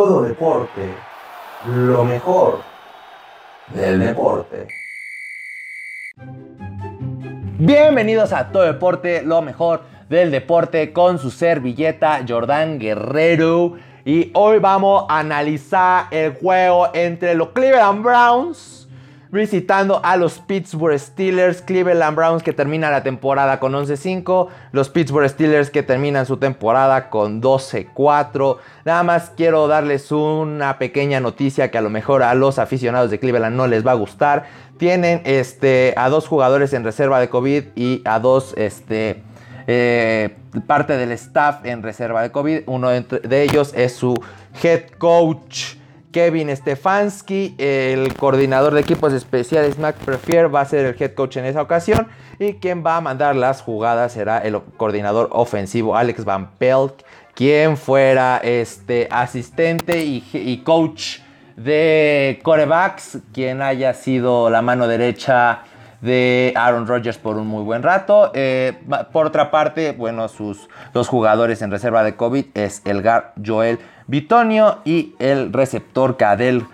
todo deporte, lo mejor del deporte. Bienvenidos a Todo Deporte, lo mejor del deporte con su servilleta Jordán Guerrero. Y hoy vamos a analizar el juego entre los Cleveland Browns visitando a los Pittsburgh Steelers, Cleveland Browns que termina la temporada con 11-5, los Pittsburgh Steelers que terminan su temporada con 12-4. Nada más quiero darles una pequeña noticia que a lo mejor a los aficionados de Cleveland no les va a gustar. Tienen este, a dos jugadores en reserva de COVID y a dos este, eh, parte del staff en reserva de COVID. Uno de ellos es su head coach. Kevin Stefanski, el coordinador de equipos especiales Mac Prefier, va a ser el head coach en esa ocasión. Y quien va a mandar las jugadas será el coordinador ofensivo Alex Van Pelt, quien fuera este asistente y, coach de corebacks, quien haya sido la mano derecha de Aaron Rodgers por un muy buen rato. Eh, por otra parte, bueno, sus dos jugadores en reserva de COVID es el Joel Bitonio y el receptor Cadel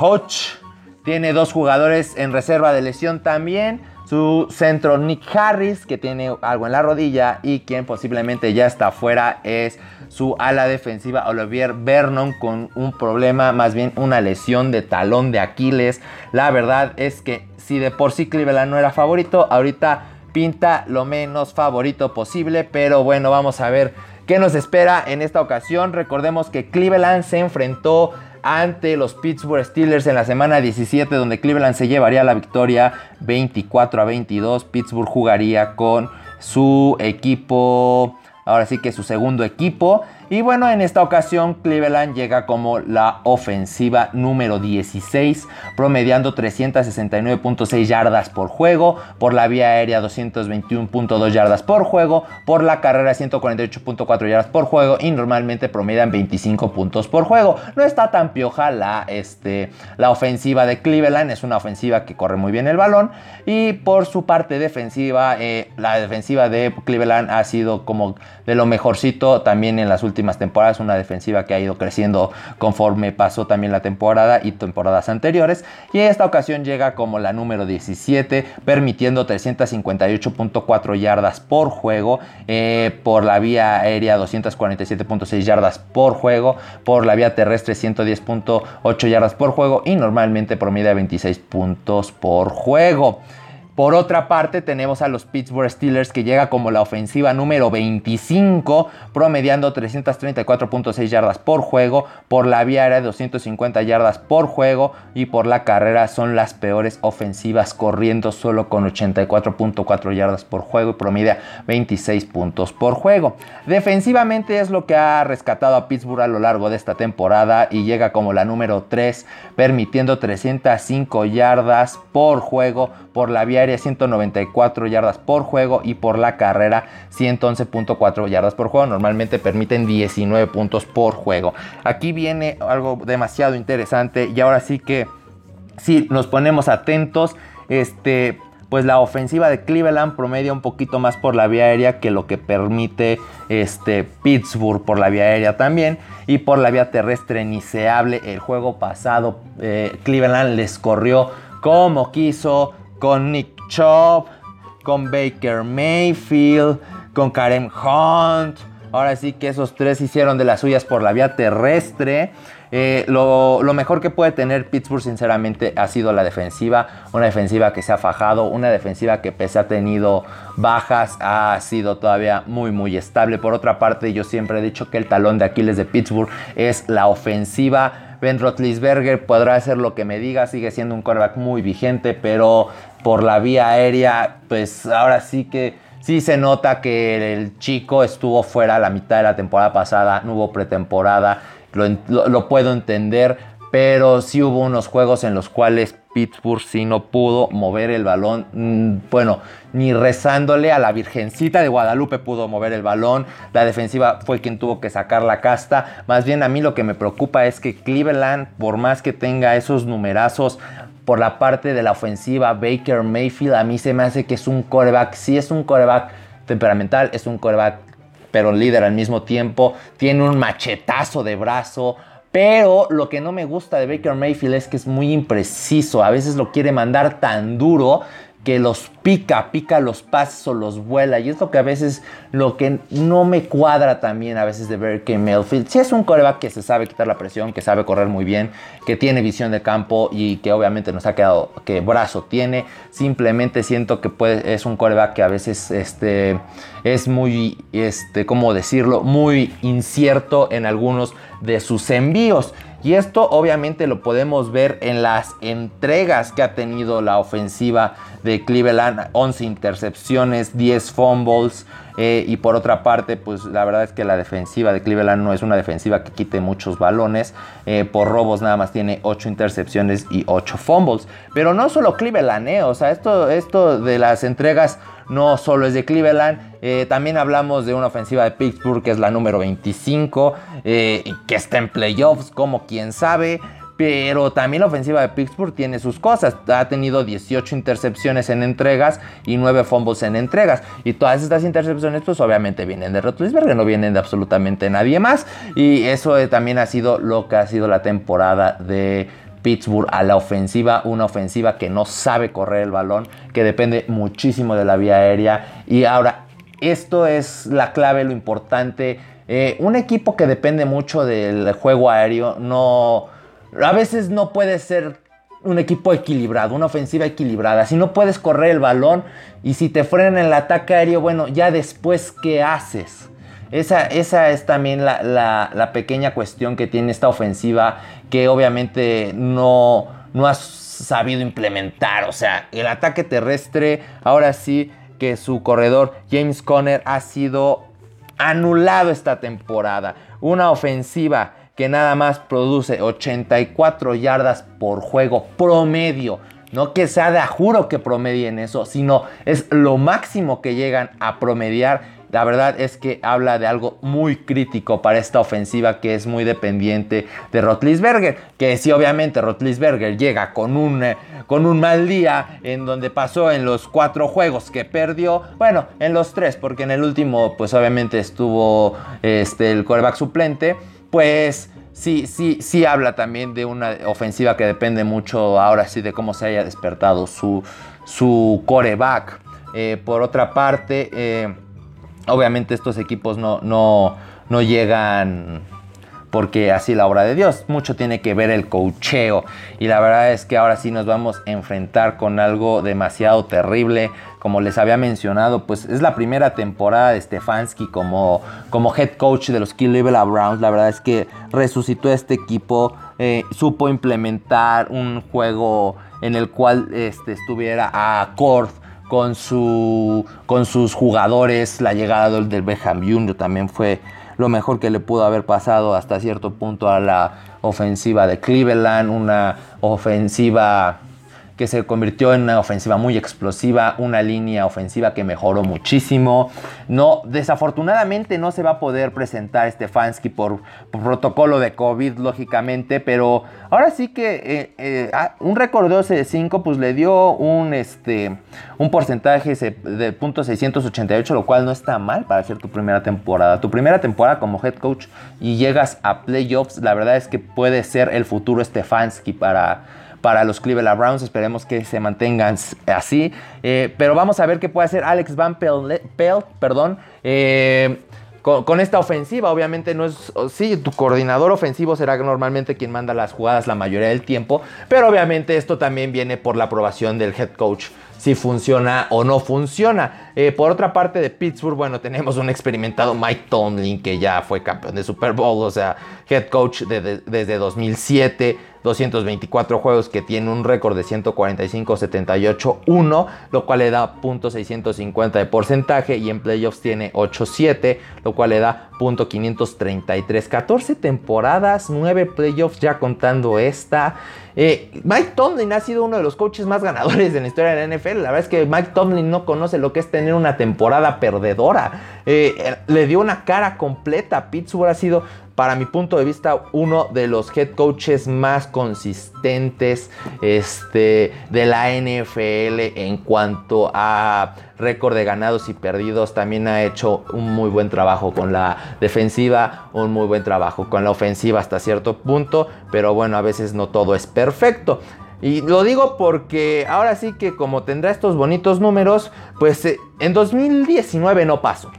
Hodge. Tiene dos jugadores en reserva de lesión también. Su centro Nick Harris, que tiene algo en la rodilla y quien posiblemente ya está fuera, es su ala defensiva Olivier Vernon con un problema, más bien una lesión de talón de Aquiles. La verdad es que si de por sí Cleveland no era favorito, ahorita pinta lo menos favorito posible, pero bueno, vamos a ver ¿Qué nos espera en esta ocasión? Recordemos que Cleveland se enfrentó ante los Pittsburgh Steelers en la semana 17 donde Cleveland se llevaría la victoria 24 a 22. Pittsburgh jugaría con su equipo, ahora sí que su segundo equipo. Y bueno, en esta ocasión Cleveland llega como la ofensiva número 16, promediando 369.6 yardas por juego, por la vía aérea 221.2 yardas por juego, por la carrera 148.4 yardas por juego y normalmente promedian 25 puntos por juego. No está tan pioja la, este, la ofensiva de Cleveland, es una ofensiva que corre muy bien el balón y por su parte defensiva, eh, la defensiva de Cleveland ha sido como de lo mejorcito también en las últimas temporadas, una defensiva que ha ido creciendo conforme pasó también la temporada y temporadas anteriores. Y esta ocasión llega como la número 17, permitiendo 358.4 yardas por juego, eh, por la vía aérea 247.6 yardas por juego, por la vía terrestre 110.8 yardas por juego y normalmente promedia 26 puntos por juego. Por otra parte, tenemos a los Pittsburgh Steelers que llega como la ofensiva número 25, promediando 334.6 yardas por juego, por la vía aérea 250 yardas por juego y por la carrera son las peores ofensivas corriendo solo con 84.4 yardas por juego y promedia 26 puntos por juego. Defensivamente es lo que ha rescatado a Pittsburgh a lo largo de esta temporada y llega como la número 3, permitiendo 305 yardas por juego por la vía 194 yardas por juego y por la carrera 111.4 yardas por juego. Normalmente permiten 19 puntos por juego. Aquí viene algo demasiado interesante y ahora sí que si nos ponemos atentos, este pues la ofensiva de Cleveland promedia un poquito más por la vía aérea que lo que permite este, Pittsburgh por la vía aérea también y por la vía terrestre ni se hable. El juego pasado eh, Cleveland les corrió como quiso con Nick Chop, con Baker Mayfield, con Karen Hunt. Ahora sí que esos tres hicieron de las suyas por la vía terrestre. Eh, lo, mejor que puede tener Pittsburgh sinceramente ha sido la defensiva. Una defensiva que se ha fajado, una defensiva que pese a tenido bajas ha sido todavía muy muy estable. Por otra parte yo siempre he dicho que el talón de Aquiles de Pittsburgh es la ofensiva. Ben Roethlisberger podrá hacer lo que me diga, sigue siendo un quarterback muy vigente, pero por la vía aérea, pues ahora sí que sí se nota que el chico estuvo fuera la mitad de la temporada pasada, no hubo pretemporada, lo, puedo entender, pero sí hubo unos juegos en los cuales Pittsburgh sí no pudo mover el balón. Mm, bueno, ni rezándole a la Virgencita de Guadalupe pudo mover el balón. La defensiva fue quien tuvo que sacar la casta. Más bien a mí lo que me preocupa es que Cleveland, por más que tenga esos numerazos por la parte de la ofensiva, Baker Mayfield, a mí se me hace que es un coreback, sí es un coreback temperamental, es un coreback pero líder al mismo tiempo, tiene un machetazo de brazo, Pero lo que no me gusta de Baker Mayfield es que es muy impreciso. A veces lo quiere mandar tan duro que los pica, pica los pasos o los vuela. Y es lo que a veces, lo que no me cuadra también a veces de Baker Mayfield. Si es un coreback que se sabe quitar la presión, que sabe correr muy bien, que tiene visión de campo y que obviamente nos ha quedado, que brazo tiene. Simplemente siento que es un coreback que a veces este, es muy, este, ¿cómo decirlo? Muy incierto en algunos de sus envíos. Y esto obviamente lo podemos ver en las entregas que ha tenido la ofensiva de Cleveland. 11 intercepciones, 10 fumbles. Eh, y por otra parte, pues la verdad es que la defensiva de Cleveland no es una defensiva que quite muchos balones. Eh, por robos nada más tiene 8 intercepciones y 8 fumbles. Pero no solo Cleveland, eh, o sea, esto, esto de las entregas no solo es de Cleveland. También hablamos de una ofensiva de Pittsburgh que es la número 25, eh, que está en playoffs, como quien sabe. Pero también la ofensiva de Pittsburgh tiene sus cosas. Ha tenido 18 intercepciones en entregas y 9 fumbles en entregas. Y todas estas intercepciones, pues obviamente vienen de Rotlisberger, no vienen de absolutamente nadie más. Y eso eh, también ha sido lo que ha sido la temporada de Pittsburgh a la ofensiva, una ofensiva que no sabe correr el balón, que depende muchísimo de la vía aérea. Y ahora, esto es la clave, lo importante. Eh, un equipo que depende mucho del juego aéreo, no, a veces no puede ser un equipo equilibrado, una ofensiva equilibrada. Si no puedes correr el balón y si te frenan el ataque aéreo, bueno, ya después, ¿qué haces? Esa, esa es también la, la, pequeña cuestión que tiene esta ofensiva que obviamente no, no has sabido implementar. O sea, el ataque terrestre, ahora sí que su corredor James Conner ha sido anulado esta temporada. Una ofensiva que nada más produce 84 yardas por juego promedio. No que sea de a juro que promedien eso, sino es lo máximo que llegan a promediar la verdad es que habla de algo muy crítico para esta ofensiva que es muy dependiente de Rotlisberger. Que si obviamente Rotlisberger llega con un, eh, con un mal día en donde pasó en los cuatro juegos que perdió, bueno, en los tres, porque en el último pues obviamente estuvo este, el quarterback suplente, pues sí, sí, sí habla también de una ofensiva que depende mucho ahora sí de cómo se haya despertado su, su coreback. Eh, por otra parte, eh, Obviamente estos equipos no, no, no llegan porque así la obra de Dios. Mucho tiene que ver el cocheo. Y la verdad es que ahora sí nos vamos a enfrentar con algo demasiado terrible. Como les había mencionado, pues es la primera temporada de Stefanski como, como head coach de los Cleveland Browns. La verdad es que resucitó este equipo. Eh, supo implementar un juego en el cual este, estuviera a acorde con, su, con sus jugadores. La llegada del, del Beckham Jr. también fue lo mejor que le pudo haber pasado hasta cierto punto a la ofensiva de Cleveland. Una ofensiva que se convirtió en una ofensiva muy explosiva, una línea ofensiva que mejoró muchísimo. No, desafortunadamente no se va a poder presentar Stefanski por, por protocolo de COVID, lógicamente, pero ahora sí que eh, eh, ah, un récord de 5 pues le dio un, este, un porcentaje de punto .688, lo cual no está mal para hacer tu primera temporada. Tu primera temporada como head coach y llegas a playoffs, la verdad es que puede ser el futuro Stefanski para para los Cleveland Browns. Esperemos que se mantengan así. Eh, pero vamos a ver qué puede hacer Alex Van Pelt, perdón. Eh, con, esta ofensiva, obviamente no es. Sí, tu coordinador ofensivo será normalmente quien manda las jugadas la mayoría del tiempo. Pero obviamente esto también viene por la aprobación del head coach si funciona o no funciona. Eh, por otra parte de Pittsburgh, bueno, tenemos un experimentado Mike Tomlin que ya fue campeón de Super Bowl, o sea, head coach desde 2007. 224 juegos que tiene un récord de 145-78-1, lo cual le da .650 de porcentaje y en playoffs tiene 8-7, lo cual le da .533. 14 temporadas, 9 playoffs ya contando esta. Eh, Mike Tomlin ha sido uno de los coaches más ganadores en la historia de la NFL. La verdad es que Mike Tomlin no conoce lo que es tener una temporada perdedora. Eh, le dio una cara completa. Pittsburgh ha sido para mi punto de vista, uno de los head coaches más consistentes este, de la NFL en cuanto a récord de ganados y perdidos. También ha hecho un muy buen trabajo con la defensiva, un muy buen trabajo con la ofensiva hasta cierto punto, pero bueno, a veces no todo es perfecto. Y lo digo porque ahora sí que como tendrá estos bonitos números, pues eh, en 2019 no pasó.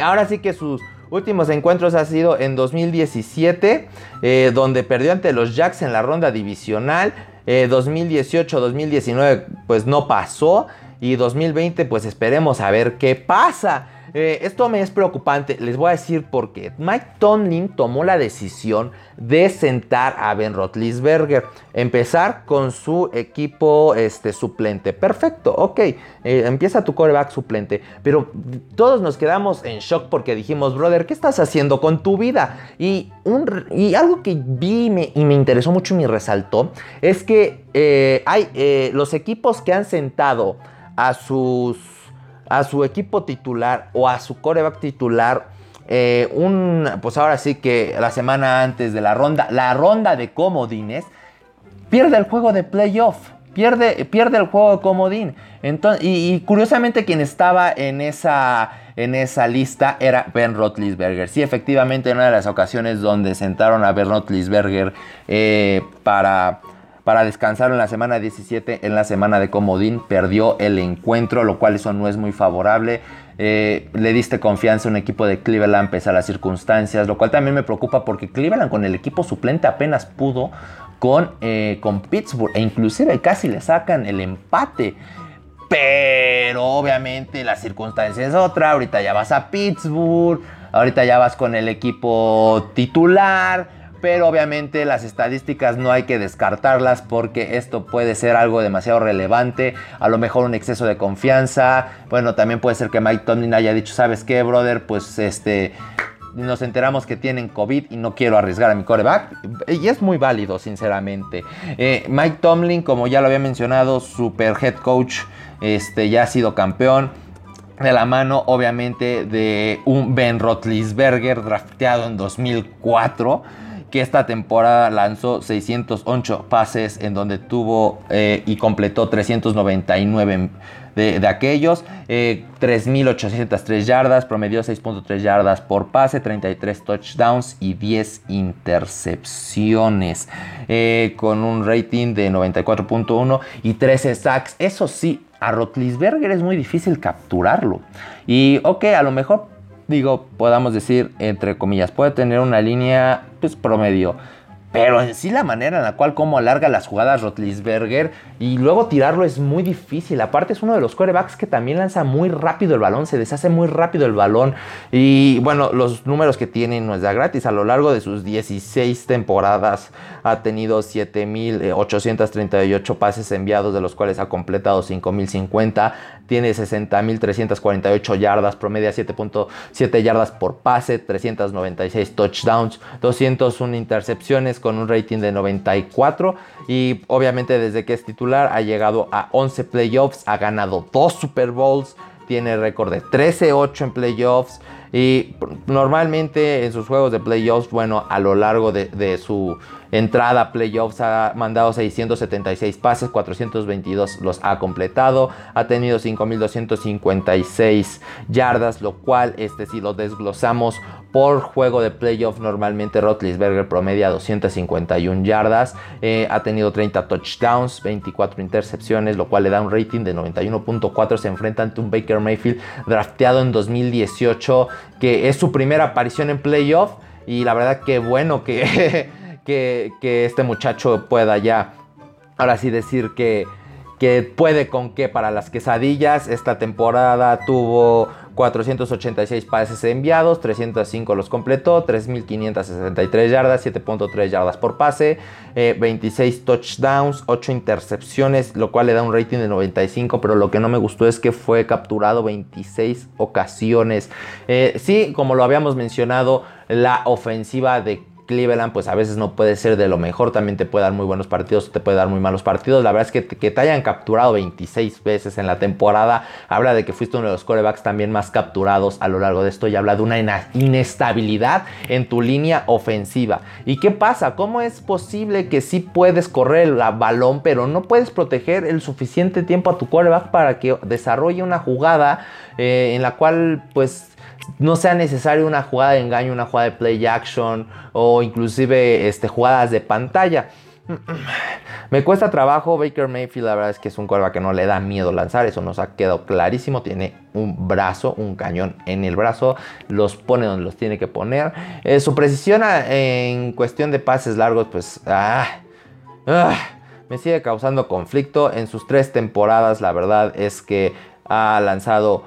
Ahora sí que sus últimos encuentros ha sido en 2017, eh, donde perdió ante los Jacks en la ronda divisional. 2018-2019 eh, pues no pasó. Y 2020 pues esperemos a ver qué pasa. Eh, esto me es preocupante, les voy a decir por qué. Mike Tomlin tomó la decisión de sentar a Ben Roethlisberger, empezar con su equipo este, suplente. Perfecto, ok, eh, empieza tu coreback suplente, pero todos nos quedamos en shock porque dijimos, brother, ¿qué estás haciendo con tu vida? Y, y algo que vi y me, interesó mucho y me resaltó es que eh, hay los equipos que han sentado a sus a su equipo titular o a su coreback titular. Eh, un, pues ahora sí que la semana antes de la ronda, la ronda de comodines, pierde el juego de playoff. Pierde, pierde el juego de comodín. Entonces, y, curiosamente quien estaba en esa, en esa lista era Ben Roethlisberger. Sí, efectivamente, en una de las ocasiones donde sentaron a Ben Roethlisberger eh, para para descansar en la semana 17, en la semana de Comodín, perdió el encuentro, lo cual eso no es muy favorable. Eh, le diste confianza a un equipo de Cleveland pese a las circunstancias, lo cual también me preocupa porque Cleveland con el equipo suplente apenas pudo con, eh, con Pittsburgh e inclusive casi le sacan el empate. Pero obviamente la circunstancia es otra, ahorita ya vas a Pittsburgh, ahorita ya vas con el equipo titular pero obviamente las estadísticas no hay que descartarlas porque esto puede ser algo demasiado relevante, a lo mejor un exceso de confianza, bueno, también puede ser que Mike Tomlin haya dicho, ¿sabes qué, brother? Pues este nos enteramos que tienen COVID y no quiero arriesgar a mi coreback. Y es muy válido, sinceramente. Eh, Mike Tomlin, como ya lo había mencionado, super head coach, este, ya ha sido campeón. De la mano, obviamente, de un Ben Roethlisberger drafteado en 2004 esta temporada lanzó 608 pases en donde tuvo eh, y completó 399 de, aquellos, 3.803 eh, yardas, promedió 6.3 yardas por pase, 33 touchdowns y 10 intercepciones, eh, con un rating de 94.1 y 13 sacks. Eso sí, a Rotlisberger es muy difícil capturarlo. Y ok, a lo mejor digo, podamos decir, entre comillas, puede tener una línea pues, promedio pero en sí la manera en la cual como alarga las jugadas Rotlisberger y luego tirarlo es muy difícil. Aparte es uno de los corebacks que también lanza muy rápido el balón, se deshace muy rápido el balón. Y bueno, los números que tiene no es de gratis. A lo largo de sus 16 temporadas ha tenido 7.838 pases enviados, de los cuales ha completado 5.050. Tiene 60.348 yardas, promedia 7.7 yardas por pase, 396 touchdowns, 201 intercepciones con un rating de 94 y obviamente desde que es titular ha llegado a 11 playoffs, ha ganado 2 Super Bowls, tiene récord de 13-8 en playoffs y normalmente en sus juegos de playoffs, bueno, a lo largo de, su entrada a playoffs ha mandado 676 pases, 422 los ha completado, ha tenido 5256 yardas, lo cual este si lo desglosamos por juego de playoff normalmente Rotlisberger promedia 251 yardas, eh, ha tenido 30 touchdowns, 24 intercepciones, lo cual le da un rating de 91.4, se enfrenta ante un Baker Mayfield drafteado en 2018, que es su primera aparición en playoff y la verdad que bueno que, que, que este muchacho pueda ya ahora sí decir que que puede con que para las quesadillas. Esta temporada tuvo 486 pases enviados, 305 los completó, 3.563 yardas, 7.3 yardas por pase, 26 eh, touchdowns, 8 intercepciones, lo cual le da un rating de 95, pero lo que no me gustó es que fue capturado 26 ocasiones. Eh, sí, como lo habíamos mencionado, la ofensiva de Cleveland pues a veces no puede ser de lo mejor, también te puede dar muy buenos partidos, te puede dar muy malos partidos. La verdad es que, te hayan capturado 26 veces en la temporada, habla de que fuiste uno de los corebacks también más capturados a lo largo de esto y habla de una inestabilidad en tu línea ofensiva. ¿Y qué pasa? ¿Cómo es posible que sí puedes correr el balón, pero no puedes proteger el suficiente tiempo a tu coreback para que desarrolle una jugada eh, en la cual pues no sea necesario una jugada de engaño, una jugada de play action o inclusive este, jugadas de pantalla. Me cuesta trabajo. Baker Mayfield, la verdad es que es un coreback que no le da miedo lanzar. Eso nos ha quedado clarísimo. Tiene un brazo, un cañón en el brazo. Los pone donde los tiene que poner. Eh, su precisión ah, en cuestión de pases largos, pues. Ah, ah, me sigue causando conflicto. En sus tres temporadas, la verdad es que ha lanzado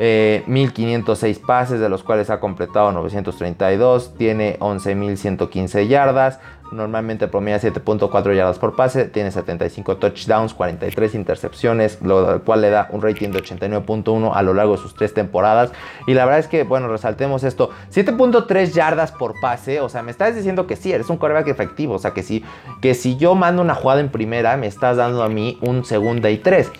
1506 eh, pases, de los cuales ha completado 932, tiene 11.115 yardas, normalmente promedia 7.4 yardas por pase, tiene 75 touchdowns, 43 intercepciones, lo cual le da un rating de 89.1 a lo largo de sus tres temporadas. Y la verdad es que, bueno, resaltemos esto, 7.3 yardas por pase, o sea, me estás diciendo que sí, eres un coreback efectivo, o sea, que si, que si yo mando una jugada en primera, me estás dando a mí un segunda y tres.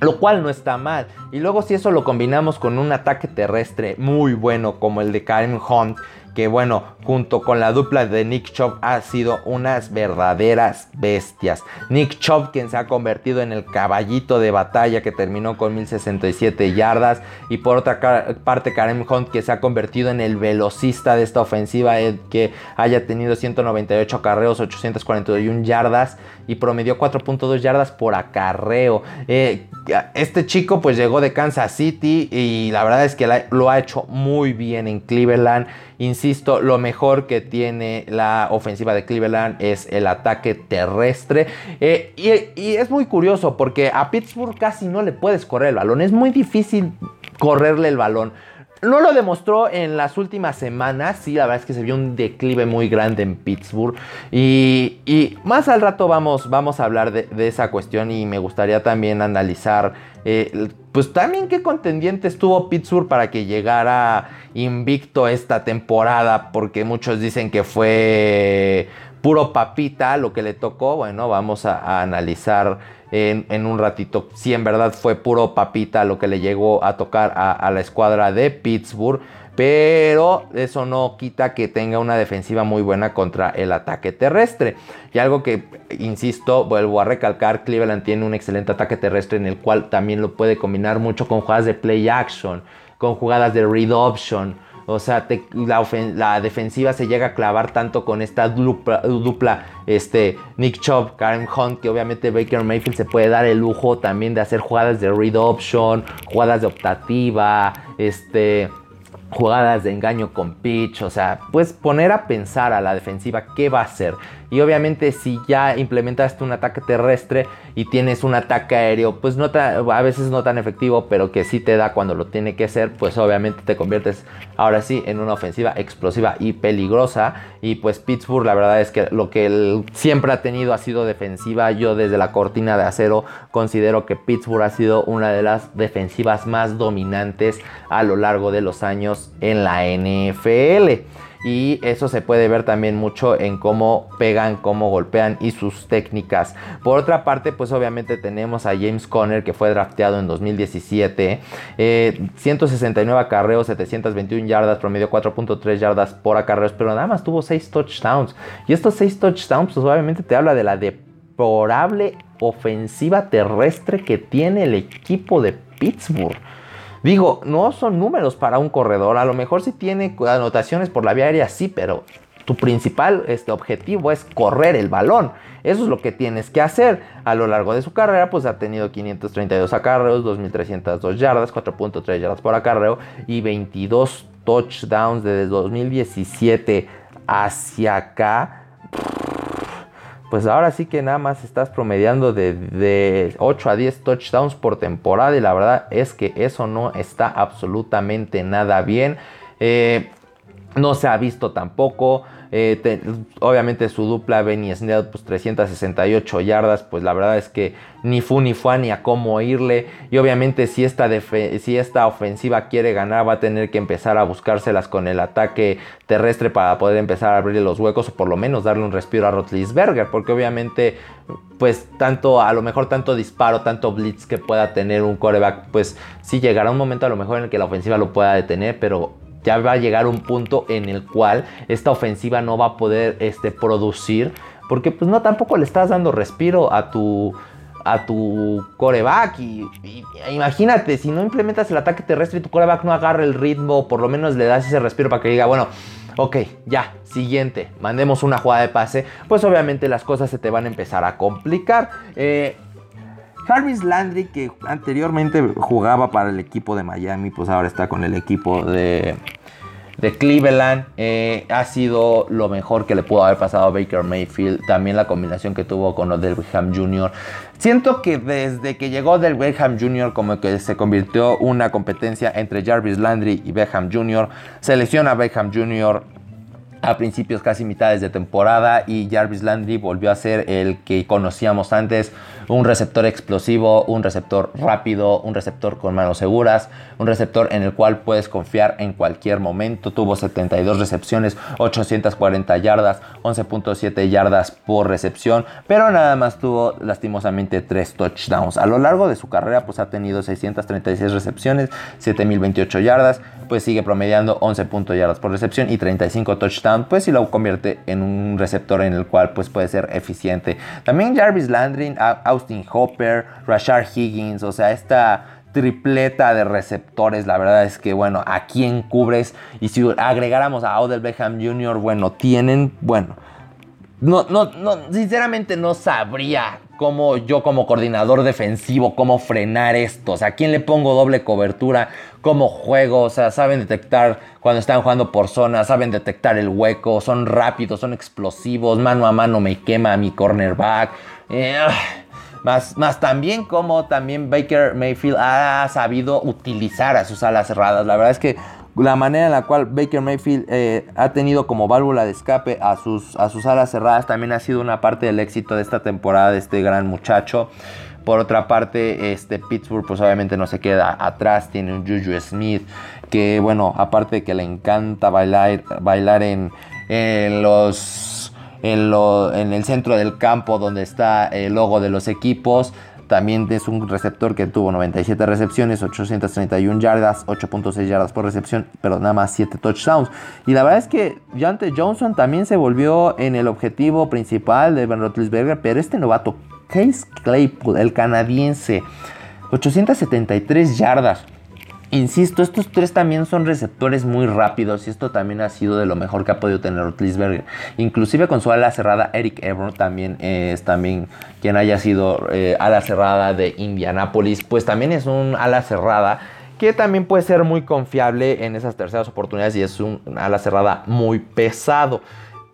Lo cual no está mal. Y luego si eso lo combinamos con un ataque terrestre muy bueno como el de Karim Hunt, que bueno, junto con la dupla de Nick Chubb ha sido unas verdaderas bestias. Nick Chubb quien se ha convertido en el caballito de batalla que terminó con 1067 yardas y por otra parte Karim Hunt que se ha convertido en el velocista de esta ofensiva el que haya tenido 198 acarreos, 841 yardas y promedió 4.2 yardas por acarreo. Eh, este chico pues llegó de Kansas City y la verdad es que lo ha hecho muy bien en Cleveland. Insisto, lo mejor que tiene la ofensiva de Cleveland es el ataque terrestre. Eh, y, es muy curioso porque a Pittsburgh casi no le puedes correr el balón. Es muy difícil correrle el balón. No lo demostró en las últimas semanas, sí, la verdad es que se vio un declive muy grande en Pittsburgh. Y, más al rato vamos, vamos a hablar de, esa cuestión y me gustaría también analizar, eh, pues también qué contendientes tuvo Pittsburgh para que llegara invicto esta temporada, porque muchos dicen que fue puro papita lo que le tocó. Bueno, vamos a analizar en, un ratito si en verdad fue puro papita lo que le llegó a tocar a, la escuadra de Pittsburgh. Pero eso no quita que tenga una defensiva muy buena contra el ataque terrestre. Y algo que, insisto, vuelvo a recalcar, Cleveland tiene un excelente ataque terrestre en el cual también lo puede combinar mucho con jugadas de play action, con jugadas de read option o sea, la, defensiva se llega a clavar tanto con esta dupla, este, Nick Chubb, Karen Hunt, que obviamente Baker Mayfield se puede dar el lujo también de hacer jugadas de read option, jugadas de optativa, este, jugadas de engaño con pitch, o sea, puedes poner a pensar a la defensiva qué va a hacer. Y obviamente si ya implementaste un ataque terrestre y tienes un ataque aéreo, pues no a veces no tan efectivo, pero que sí te da cuando lo tiene que hacer, pues obviamente te conviertes ahora sí en una ofensiva explosiva y peligrosa. Y pues Pittsburgh la verdad es que lo que él siempre ha tenido ha sido defensiva. Yo desde la cortina de acero considero que Pittsburgh ha sido una de las defensivas más dominantes a lo largo de los años en la NFL y eso se puede ver también mucho en cómo pegan, cómo golpean y sus técnicas. Por otra parte, pues obviamente tenemos a James Conner que fue drafteado en 2017, 169 acarreos, 721 yardas, promedio 4.3 yardas por acarreos, pero nada más tuvo 6 touchdowns. Y estos 6 touchdowns, pues obviamente te habla de la deplorable ofensiva terrestre que tiene el equipo de Pittsburgh. Digo, no son números para un corredor. A lo mejor si tiene anotaciones por la vía aérea, sí, pero tu principal este, objetivo es correr el balón. Eso es lo que tienes que hacer. A lo largo de su carrera, pues ha tenido 532 acarreos, 2.302 yardas, 4.3 yardas por acarreo y 22 touchdowns desde 2017 hacia acá pues ahora sí que nada más estás promediando de, 8 a 10 touchdowns por temporada y la verdad es que eso no está absolutamente nada bien. Eh, no se ha visto tampoco Eh, obviamente su dupla Benny Snell, pues 368 yardas, pues la verdad es que ni fu ni fue ni a cómo irle. Y obviamente si esta, si esta ofensiva quiere ganar va a tener que empezar a buscárselas con el ataque terrestre para poder empezar a abrirle los huecos o por lo menos darle un respiro a Rotlisberger. Porque obviamente pues tanto, a lo mejor tanto disparo, tanto blitz que pueda tener un coreback, pues sí llegará un momento a lo mejor en el que la ofensiva lo pueda detener, pero ya va a llegar un punto en el cual esta ofensiva no va a poder este, producir, porque pues no, tampoco le estás dando respiro a tu a tu coreback y, imagínate si no implementas el ataque terrestre y tu coreback no agarra el ritmo, por lo menos le das ese respiro para que diga, bueno, ok, ya, siguiente, mandemos una jugada de pase, pues obviamente las cosas se te van a empezar a complicar. Eh, Jarvis Landry, que anteriormente jugaba para el equipo de Miami, pues ahora está con el equipo de, de Cleveland. Eh, ha sido lo mejor que le pudo haber pasado a Baker Mayfield. También la combinación que tuvo con Odell Beckham Jr. Siento que desde que llegó Beckham Jr. como que se convirtió una competencia entre Jarvis Landry y Beckham Jr. Selecciona a Beckham Jr a principios casi mitades de temporada y Jarvis Landry volvió a ser el que conocíamos antes, un receptor explosivo, un receptor rápido, un receptor con manos seguras, un receptor en el cual puedes confiar en cualquier momento. Tuvo 72 recepciones, 840 yardas, 11.7 yardas por recepción, pero nada más tuvo lastimosamente 3 touchdowns. A lo largo de su carrera pues ha tenido 636 recepciones, 7028 yardas, pues sigue promediando 11 yardas por recepción y 35 touchdowns pues si lo convierte en un receptor en el cual pues puede ser eficiente. También Jarvis Landry, Austin Hopper, Rashard Higgins, o sea, esta tripleta de receptores, la verdad es que bueno, ¿a quién cubres? Y si agregáramos a Odell Beckham Jr., bueno, tienen, bueno, no, no, no, sinceramente no sabría cómo yo como coordinador defensivo, cómo frenar esto. O sea, ¿a quién le pongo doble cobertura? ¿Cómo juego? O sea, saben detectar cuando están jugando por zona, saben detectar el hueco, son rápidos, son explosivos, mano a mano me quema mi cornerback. Eh, más, más también como también Baker Mayfield ha sabido utilizar a sus alas cerradas. La verdad es que la manera en la cual Baker Mayfield eh, ha tenido como válvula de escape a sus, a sus alas cerradas también ha sido una parte del éxito de esta temporada de este gran muchacho. Por otra parte, este Pittsburgh pues obviamente no se queda atrás, tiene un Juju Smith que bueno, aparte de que le encanta bailar, bailar en, los, en, el centro del campo donde está el logo de los equipos, también es un receptor que tuvo 97 recepciones, 831 yardas, 8.6 yardas por recepción, pero nada más 7 touchdowns. Y la verdad es que Jante Johnson también se volvió en el objetivo principal de Ben Roethlisberger, pero este novato, Case Claypool, el canadiense, 873 yardas. Insisto, estos tres también son receptores muy rápidos y esto también ha sido de lo mejor que ha podido tener Rotlisberger. Inclusive con su ala cerrada, Eric Ebron también es también quien haya sido eh, ala cerrada de Indianapolis, pues también es un ala cerrada que también puede ser muy confiable en esas terceras oportunidades y es un ala cerrada muy pesado.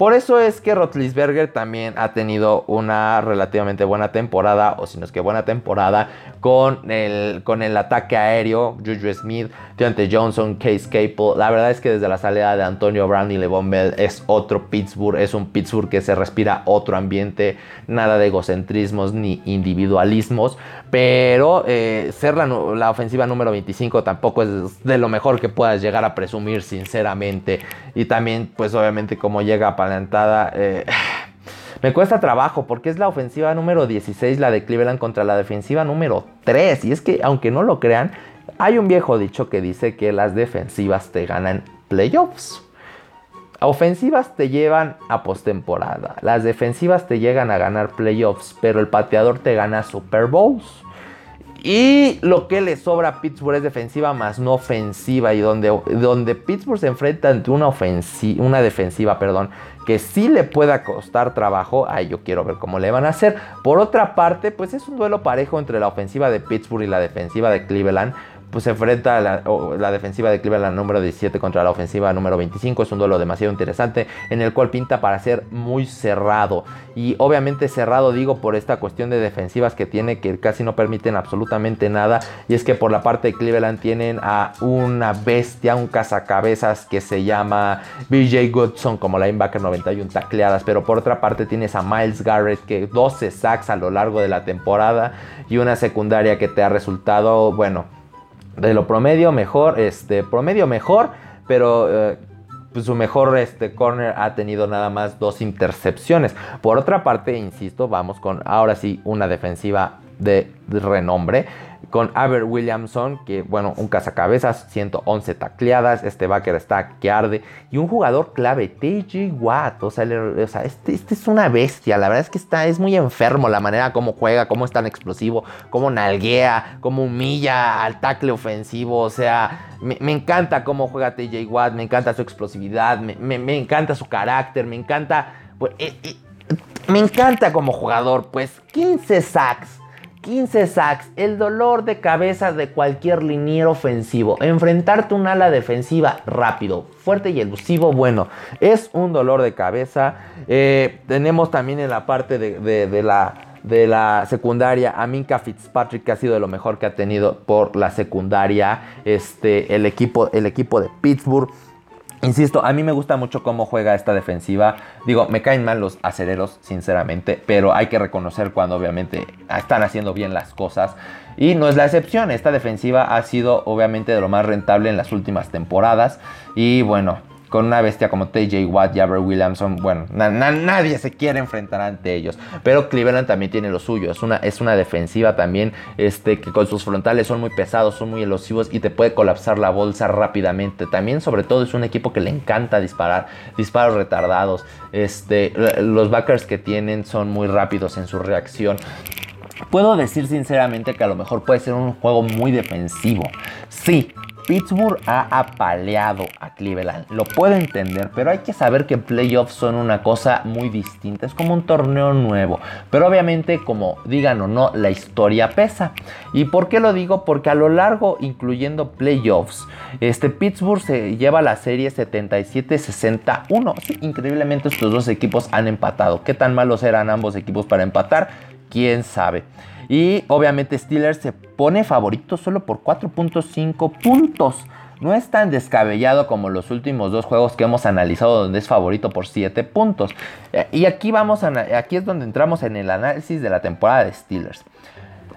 Por eso es que Rotlisberger también ha tenido una relativamente buena temporada, o si no es que buena temporada, con el, con el ataque aéreo, Juju Smith, Deontay Johnson, Case Capel. La verdad es que desde la salida de Antonio Brown y LeVon Bell es otro Pittsburgh, es un Pittsburgh que se respira otro ambiente, nada de egocentrismos ni individualismos, pero eh, ser la, ofensiva número 25 tampoco es de lo mejor que puedas llegar a presumir, sinceramente. Y también, pues obviamente, como llega para eh, me cuesta trabajo porque es la ofensiva número 16 la de Cleveland contra la defensiva número 3. Y es que, aunque no lo crean, hay un viejo dicho que dice que las defensivas te ganan playoffs. Ofensivas te llevan a postemporada. Las defensivas te llegan a ganar playoffs, pero el pateador te gana Super Bowls. Y lo que le sobra a Pittsburgh es defensiva más no ofensiva. Y donde, donde Pittsburgh se enfrenta ante una, ofensiva, una defensiva perdón, que sí le pueda costar trabajo, ay, yo quiero ver cómo le van a hacer. Por otra parte, pues es un duelo parejo entre la ofensiva de Pittsburgh y la defensiva de Cleveland. Pues se enfrenta a la, defensiva de Cleveland número 17 contra la ofensiva número 25. Es un duelo demasiado interesante en el cual pinta para ser muy cerrado. Y obviamente cerrado digo por esta cuestión de defensivas que tiene que casi no permiten absolutamente nada. Y es que por la parte de Cleveland tienen a una bestia, un cazacabezas que se llama BJ Goodson como linebacker 91 tacleadas. Pero por otra parte tienes a Miles Garrett que 12 sacks a lo largo de la temporada y una secundaria que te ha resultado, bueno, de lo promedio mejor, este, promedio mejor, pero eh, pues su mejor este, corner ha tenido nada más dos intercepciones. Por otra parte, insisto, vamos con ahora sí una defensiva de renombre con Aber Williamson, que bueno, un cazacabezas, 111 tacleadas, este backer está que arde, y un jugador clave, TJ Watt, o sea, este, este, es una bestia, la verdad es que está, es muy enfermo la manera como juega, cómo es tan explosivo, cómo nalguea, cómo humilla al tackle ofensivo, o sea, me, encanta cómo juega TJ Watt, me encanta su explosividad, me, encanta su carácter, me encanta, pues, eh, eh, me encanta como jugador, pues 15 sacks 15 sacks, el dolor de cabeza de cualquier liniero ofensivo. Enfrentarte un ala defensiva rápido, fuerte y elusivo, bueno, es un dolor de cabeza. Eh, tenemos también en la parte de, la de la secundaria Fitzpatrick que ha sido de lo mejor que ha tenido por la secundaria este el equipo el equipo de Pittsburgh Insisto, a mí me gusta mucho cómo juega esta defensiva. Digo, me caen mal los acereros, sinceramente, pero hay que reconocer cuando obviamente están haciendo bien las cosas. Y no es la excepción, esta defensiva ha sido obviamente de lo más rentable en las últimas temporadas. Y bueno, con una bestia como TJ Watt, Jabber Williamson, bueno, nadie se quiere enfrentar ante ellos. Pero Cleveland también tiene lo suyo. Es una, es una defensiva también este, que con sus frontales son muy pesados, son muy elosivos y te puede colapsar la bolsa rápidamente. También, sobre todo, es un equipo que le encanta disparar, disparos retardados. Este, los backers que tienen son muy rápidos en su reacción. Puedo decir sinceramente que a lo mejor puede ser un juego muy defensivo. Sí, Pittsburgh ha apaleado a Cleveland. Lo puedo entender, pero hay que saber que playoffs son una cosa muy distinta. Es como un torneo nuevo. Pero obviamente, como digan o no, la historia pesa. ¿Y por qué lo digo? Porque a lo largo, incluyendo playoffs, este Pittsburgh se lleva la serie 77-61. increíblemente estos dos equipos han empatado. ¿Qué tan malos eran ambos equipos para empatar? ¿Quién sabe? Y obviamente Steelers se pone favorito solo por 4.5 puntos. No es tan descabellado como los últimos dos juegos que hemos analizado donde es favorito por 7 puntos. Eh, y aquí, vamos a, aquí es donde entramos en el análisis de la temporada de Steelers.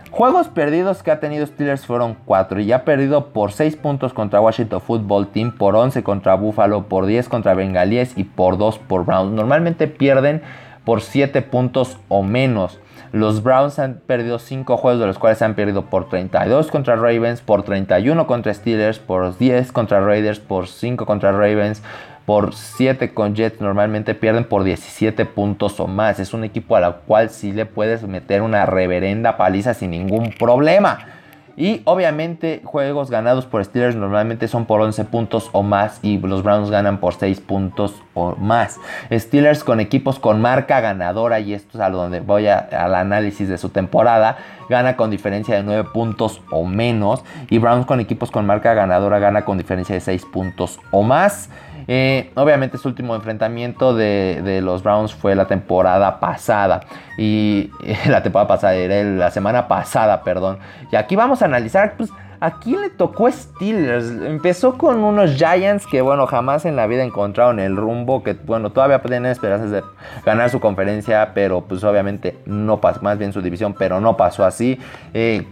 Juegos perdidos que ha tenido Steelers fueron 4 y ha perdido por 6 puntos contra Washington Football Team, por 11 contra Buffalo, por 10 contra Bengalíes y por 2 por Browns. Normalmente pierden por 7 puntos o menos. Los Browns han perdido 5 juegos, de los cuales han perdido por 32 contra Ravens, por 31 contra Steelers, por 10 contra Raiders, por 5 contra Ravens, por 7 con Jets. Normalmente pierden por 17 puntos o más. Es un equipo a la cual sí le puedes meter una reverenda paliza sin ningún problema. Y obviamente juegos ganados por Steelers normalmente son por 11 puntos o más y los Browns ganan por 6 puntos o más. Steelers con equipos con marca ganadora y esto es a donde voy al análisis de su temporada, gana con diferencia de 9 puntos o menos y Browns con equipos con marca ganadora gana con diferencia de 6 puntos o más. Eh, obviamente su último enfrentamiento de, los Browns fue la temporada pasada. Y la temporada pasada, era la semana pasada, perdón. Y aquí vamos a analizar, pues, ¿a quién le tocó Steelers? Empezó con unos Giants que, bueno, jamás en la vida encontraron el rumbo. Que, bueno, todavía tener esperanzas de ganar su conferencia, pero pues obviamente no pasó, más bien su división, pero no pasó así. Eh,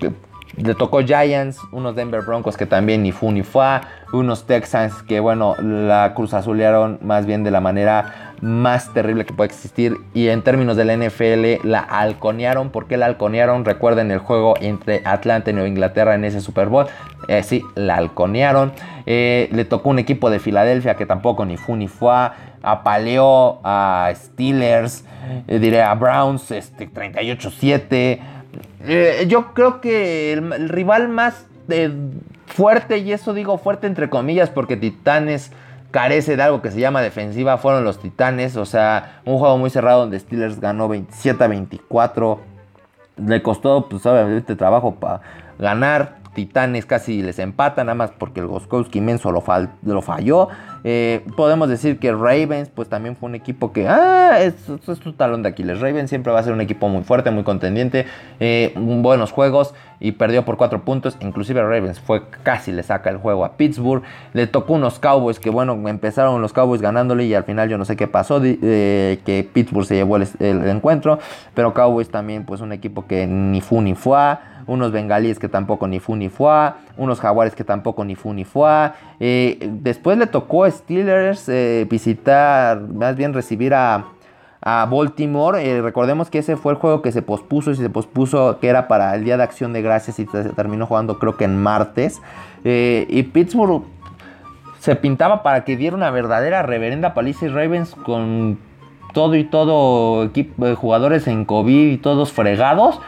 le tocó Giants, unos Denver Broncos que también ni fu ni fa, unos Texans que bueno, la cruz azulearon más bien de la manera más terrible que puede existir y en términos del NFL la halconearon, ¿por qué la halconearon? Recuerden el juego entre Atlanta y Nueva Inglaterra en ese Super Bowl, eh, sí, la halconearon, eh, le tocó un equipo de Filadelfia que tampoco ni fu ni fa, apaleó a Steelers, eh, diré a Browns este, 38-7, eh, yo creo que el, rival más eh, fuerte, y eso digo fuerte entre comillas, porque Titanes carece de algo que se llama defensiva, fueron los Titanes. O sea, un juego muy cerrado donde Steelers ganó 27 a 24. Le costó, pues obviamente, trabajo para ganar. Titanes casi les empatan, nada más porque el Goskowski inmenso lo, lo falló. Eh, podemos decir que Ravens, pues también fue un equipo que, ah, es, es, talón de Aquiles. Ravens siempre va a ser un equipo muy fuerte, muy contendiente, eh, buenos juegos y perdió por cuatro puntos. Inclusive Ravens fue casi le saca el juego a Pittsburgh. Le tocó unos Cowboys que, bueno, empezaron los Cowboys ganándole y al final yo no sé qué pasó, que Pittsburgh se llevó el, el encuentro. Pero Cowboys también, pues un equipo que ni fu ni fue unos bengalíes que tampoco ni fu ni fue, unos jaguares que tampoco ni fu ni fue. Eh, después le tocó a Steelers eh, visitar, más bien recibir a, Baltimore. Eh, recordemos que ese fue el juego que se pospuso y se pospuso que era para el Día de Acción de Gracias y se terminó jugando creo que en martes. y Pittsburgh se pintaba para que diera una verdadera reverenda paliza y Ravens con todo y todo equipo jugadores en COVID y todos fregados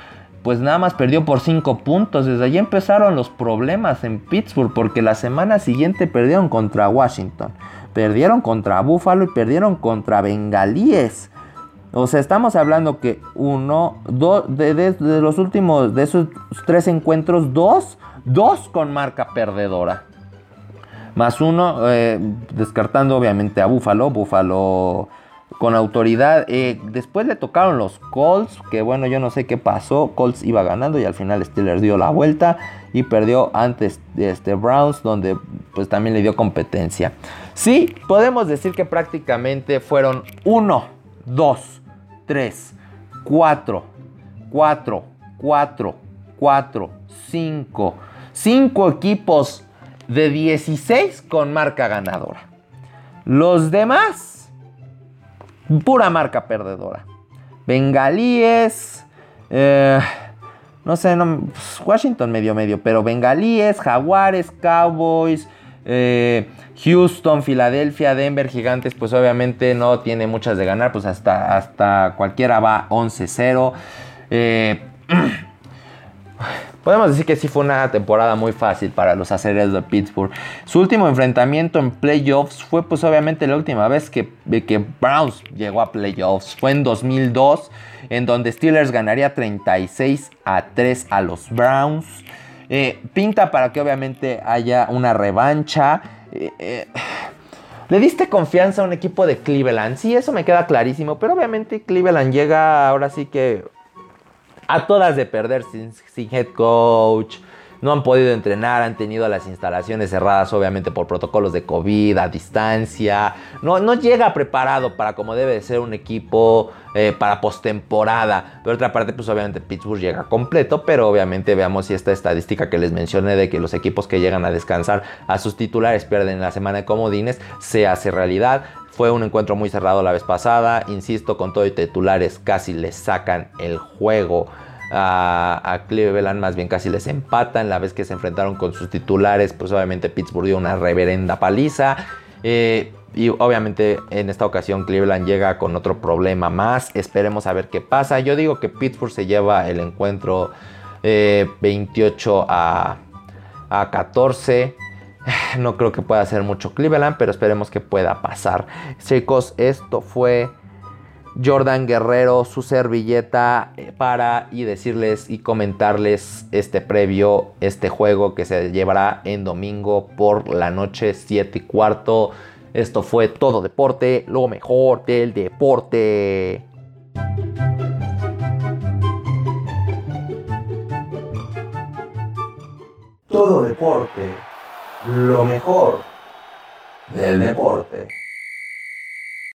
pues nada más perdió por 5 puntos. Desde allí empezaron los problemas en Pittsburgh porque la semana siguiente perdieron contra Washington, perdieron contra Buffalo y perdieron contra Bengalíes. O sea, estamos hablando que uno, dos, de, los últimos, de esos tres encuentros, dos, dos con marca perdedora. Más uno, eh, descartando obviamente a Buffalo. Buffalo con autoridad. Eh, después le tocaron los Colts, que bueno, yo no sé qué pasó. Colts iba ganando y al final Steelers dio la vuelta y perdió antes de este Browns, donde pues también le dio competencia. Sí, podemos decir que prácticamente fueron 1, 2, 3, 4, 4, 4, 4, 5, 5 equipos de 16 con marca ganadora. Los demás Pura marca perdedora. Bengalíes. Eh, no sé, pues, Washington medio medio, pero Bengalíes, Jaguares, Cowboys, eh, Houston, Filadelfia, Denver, Gigantes, pues obviamente no tiene muchas de ganar, pues hasta, hasta cualquiera va 11-0. Eh, Podemos decir que sí fue una temporada muy fácil para los acereros de Pittsburgh. Su último enfrentamiento en playoffs fue pues obviamente la última vez que, que Browns llegó a playoffs. Fue en 2002 en donde Steelers ganaría 36 a 3 a los Browns. Eh, pinta para que obviamente haya una revancha. Eh, eh, le diste confianza a un equipo de Cleveland. Sí, eso me queda clarísimo. Pero obviamente Cleveland llega ahora sí que a todas de perder sin, head coach. No han podido entrenar, han tenido las instalaciones cerradas obviamente por protocolos de COVID, a distancia. No, no llega preparado para como debe de ser un equipo eh, para postemporada. Por otra parte, pues obviamente Pittsburgh llega completo, pero obviamente veamos si esta estadística que les mencioné de que los equipos que llegan a descansar a sus titulares pierden la semana de comodines se hace realidad. Fue un encuentro muy cerrado la vez pasada. Insisto, con todo y titulares casi les sacan el juego a, Cleveland. Más bien casi les empatan. La vez que se enfrentaron con sus titulares, pues obviamente Pittsburgh dio una reverenda paliza. Eh, y obviamente en esta ocasión Cleveland llega con otro problema más. Esperemos a ver qué pasa. Yo digo que Pittsburgh se lleva el encuentro 28 eh, a, a 14. No creo que pueda hacer mucho Cleveland, pero esperemos que pueda pasar. Chicos, esto fue Jordan Guerrero, su servilleta eh, para y decirles y comentarles este previo, este juego que se llevará en domingo por la noche 7 y cuarto. Esto fue todo deporte, lo mejor del deporte. Todo deporte lo mejor del deporte.